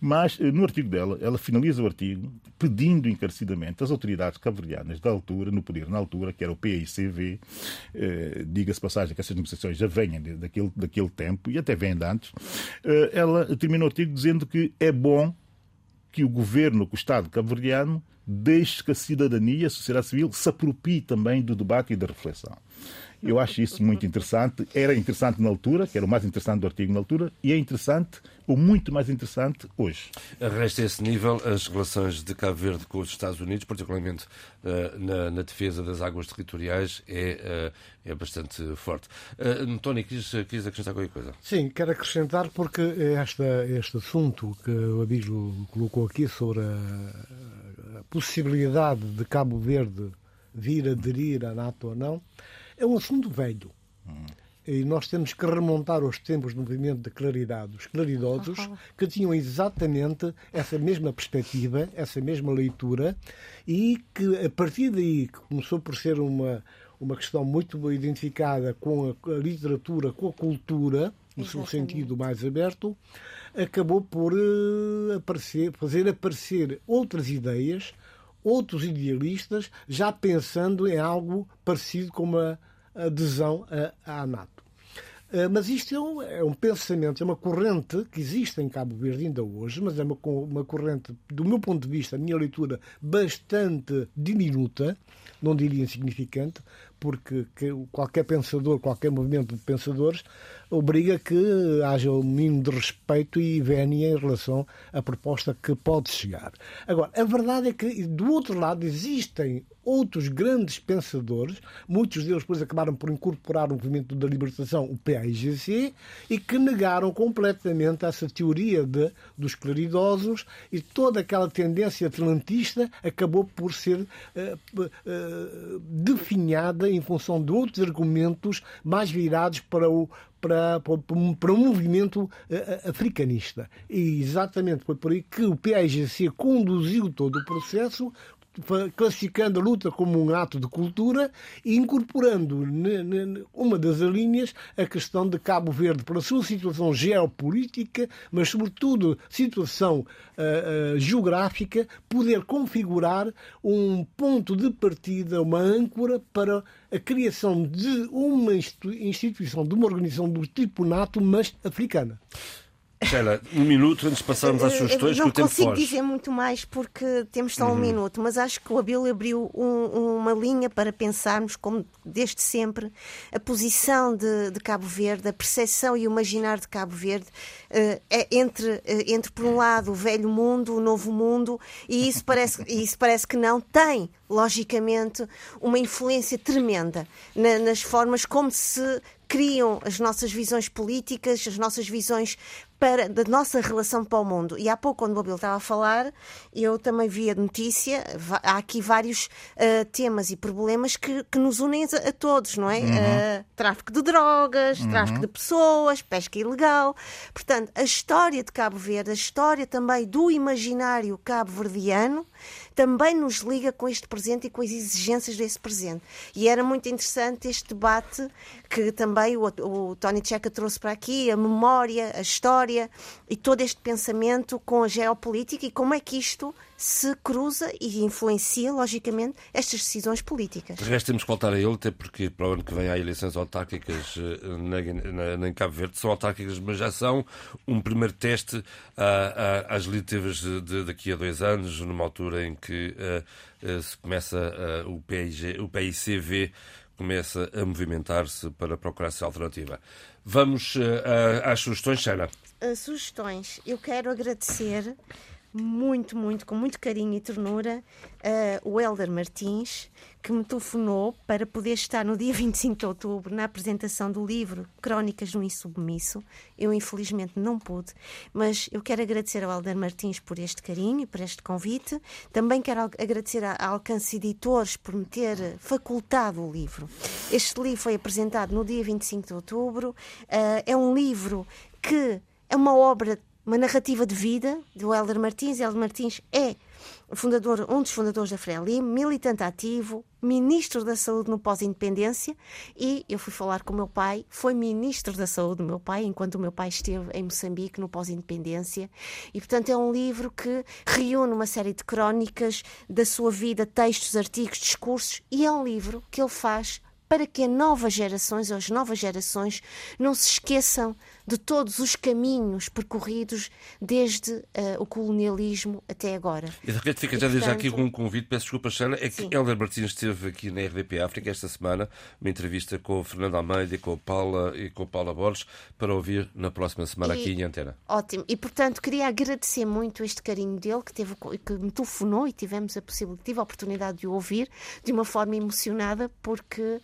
Mas no artigo dela, ela finaliza o artigo pedindo encarecidamente às autoridades cabo-verdianas da altura, no poder na altura, que era o PICV, eh, diga-se passagem que essas negociações já vêm daquele, daquele tempo e até vêm de antes, eh, ela termina o artigo dizendo que é bom que o governo, que o Estado cabo-verdiano, deixe que a cidadania, a sociedade civil, se apropie também do debate e da reflexão. Eu acho isso muito interessante. Era interessante na altura, que era o mais interessante do artigo na altura, e é interessante, ou muito mais interessante, hoje. Resta esse nível as relações de Cabo Verde com os Estados Unidos, particularmente uh, na, na, defesa das águas territoriais, é, uh, é bastante forte. Uh, Tony, quis, quis acrescentar qualquer coisa? Sim, quero acrescentar porque esta, este assunto que o Abismo colocou aqui sobre a, a possibilidade de Cabo Verde vir aderir à NATO ou não, é um assunto velho. Hum. E nós temos que remontar aos tempos do movimento de claridade, os claridosos, que tinham exatamente essa mesma perspectiva, essa mesma leitura, e que a partir daí, que começou por ser uma, uma questão muito identificada com a, literatura, com a cultura, no seu sentido mais aberto, acabou por uh, aparecer, fazer aparecer outras ideias, outros idealistas, já pensando em algo parecido com uma adesão à, NATO. Eh, mas isto é um, é um, pensamento, é uma corrente que existe em Cabo Verde ainda hoje, mas é uma, uma corrente, do meu ponto de vista, a minha leitura, bastante diminuta, não diria insignificante, porque qualquer pensador, qualquer movimento de pensadores, obriga que haja um mínimo de respeito e vénia em relação à proposta que pode chegar. Agora, a verdade é que, do outro lado, existem outros grandes pensadores, muitos deles depois acabaram por incorporar o movimento da libertação, o PAIGC, e que negaram completamente essa teoria de, dos claridosos e toda aquela tendência atlantista acabou por ser uh, uh, definhada em função de outros argumentos mais virados para o para, para, para um movimento uh, africanista. E exatamente foi por aí que o PAIGC conduziu todo o processo classificando a luta como um ato de cultura e incorporando uma das linhas a questão de Cabo Verde, pela sua situação geopolítica, mas sobretudo situação uh, uh, geográfica, poder configurar um ponto de partida, uma âncora para a criação de uma instituição, de uma organização do tipo NATO, mas africana. Sheila, um minuto antes de passarmos às sugestões, que o tempo foge. Não consigo dizer muito mais porque temos só um uhum. minuto, mas acho que o Abel abriu um, uma linha para pensarmos, como desde sempre, a posição de, de Cabo Verde, a percepção e o imaginar de Cabo Verde uh, é entre, uh, entre, por um lado, o velho mundo, o novo mundo, e isso parece, isso parece que não tem logicamente, uma influência tremenda na, nas formas como se criam as nossas visões políticas, as nossas visões para, da nossa relação para o mundo. E há pouco, quando o Abel estava a falar, eu também vi a notícia, há aqui vários uh, temas e problemas que, que nos unem a, a todos, não é? Uhum. Uh, tráfico de drogas, uhum. tráfico de pessoas, pesca ilegal. Portanto, a história de Cabo Verde, a história também do imaginário cabo-verdiano, também nos liga com este presente e com as exigências desse presente. E era muito interessante este debate que também o, o Tony Checa trouxe para aqui, a memória, a história e todo este pensamento com a geopolítica e como é que isto se cruza e influencia, logicamente, estas decisões políticas. De resto, temos que voltar a ele, até porque para o ano que vem há eleições autárquicas eh, na, na, em Cabo Verde. São autárquicas, mas já são um primeiro teste às legislativas de, de, daqui a dois anos, numa altura em que uh, uh, se começa o, PIG, o PICV começa a movimentar-se para procurar essa alternativa. Vamos às sugestões, Sheila. sugestões. Eu quero agradecer muito, muito, com muito carinho e ternura, uh, o Helder Martins, que me telefonou para poder estar no dia 25 de outubro na apresentação do livro Crónicas do Insubmisso. Eu, infelizmente, não pude, mas eu quero agradecer ao Helder Martins por este carinho e por este convite. Também quero agradecer a Alcance Editores por me ter facultado o livro. Este livro foi apresentado no dia 25 de outubro. Uh, é um livro que é uma obra uma narrativa de vida do Helder Martins. Helder Martins é fundador, um dos fundadores da Frelimo, militante ativo, ministro da Saúde no pós-independência e eu fui falar com o meu pai, foi ministro da Saúde do meu pai, enquanto o meu pai esteve em Moçambique no pós-independência e portanto é um livro que reúne uma série de crónicas da sua vida, textos, artigos, discursos e é um livro que ele faz para que as novas gerações, as novas gerações, não se esqueçam de todos os caminhos percorridos desde uh, o colonialismo até agora. E de repente fica já desde aqui com um convite, peço desculpa, Xana, é que Helder Martins esteve aqui na RDP África esta semana, uma entrevista com o Fernando Almeida e com a Paula, e com a Paula Borges, para ouvir na próxima semana e, aqui em Antena. Ótimo, e portanto queria agradecer muito este carinho dele, que, teve, que me telefonou e tivemos a possibilidade, tive a oportunidade de o ouvir de uma forma emocionada, porque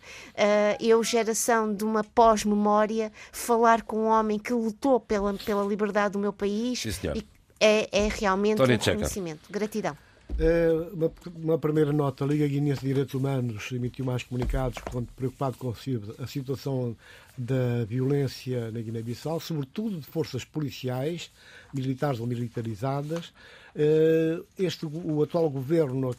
eu, geração de uma pós-memória, falar com um homem que lutou pela, pela liberdade do meu país Sim, é, é realmente Tony um reconhecimento. Gratidão. É, uma, uma, primeira nota, a Liga Guinense de Direitos Humanos emitiu mais comunicados preocupado com a situação da violência na Guiné-Bissau, sobretudo de forças policiais, militares ou militarizadas. É, este, o atual governo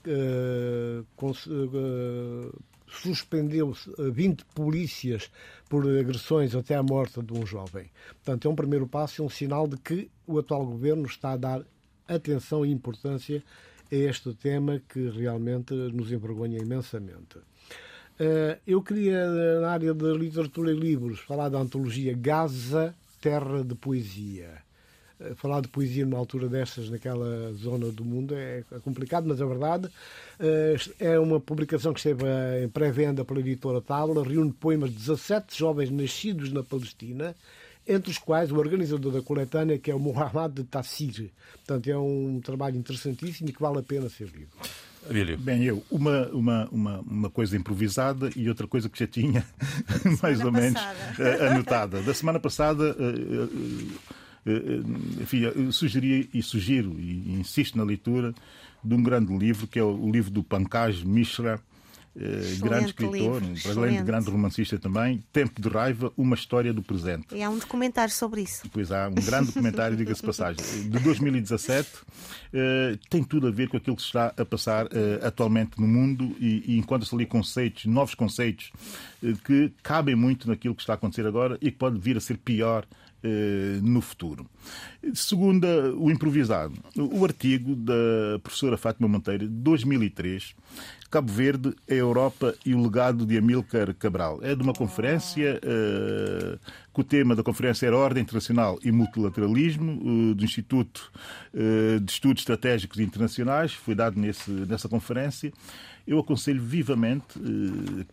suspendeu 20 polícias por agressões até à morte de um jovem. Portanto, é um primeiro passo e um sinal de que o atual governo está a dar atenção e importância a este tema que realmente nos envergonha imensamente. Eh, eu queria, na área da literatura e livros, falar da antologia Gaza, Terra de Poesia. Eh, falar de poesia numa altura destas, naquela zona do mundo, é complicado, mas a verdade eh, é uma publicação que esteve em pré-venda pela editora Tábua, reúne poemas de 17 jovens nascidos na Palestina, entre os quais o organizador da coletânea, que é o Mohamed Tassir. Portanto, é um trabalho interessantíssimo e que vale a pena ser lido. Bem, eu, uma, uma, uma, uma coisa improvisada e outra coisa que já tinha mais ou menos uh, anotada. Da semana passada. Uh, uh, eh, eh, enfim, eu sugeria e sugiro e insisto na leitura de um grande livro, que é o livro do Pankaj Mishra, Uh, grande escritor, livro, um além de grande romancista também. Tempo de Raiva, uma história do presente. E há um documentário sobre isso. Pois há, um grande documentário, diga-se passagem, de 2017. Uh, tem tudo a ver com aquilo que se está a passar uh, atualmente no mundo e, e encontra-se ali conceitos, novos conceitos, que cabem muito naquilo que está a acontecer agora e que pode vir a ser pior no futuro. Segunda, o improvisado. O artigo da professora Fátima Monteiro, de 2003, Cabo Verde, a Europa e o legado de Amílcar Cabral. É de uma conferência uh, que o tema da conferência era Ordem Internacional e Multilateralismo, uh, do Instituto uh, de Estudos Estratégicos Internacionais, foi dado nesse, nessa conferência. Eu aconselho vivamente,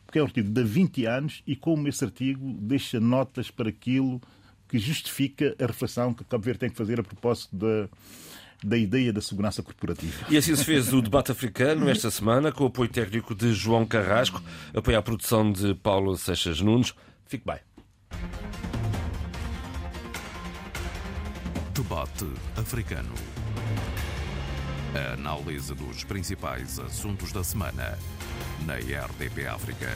porque é um artigo de 20 anos e como esse artigo deixa notas para aquilo que justifica a reflexão que Cabo Verde tem que fazer a propósito da da ideia da segurança corporativa. E assim se fez o debate africano esta semana, com o apoio técnico de João Carrasco, apoio à produção de Paulo Seixas Nunes. Fique bem. Debate africano. A análise dos principais assuntos da semana na RDP África.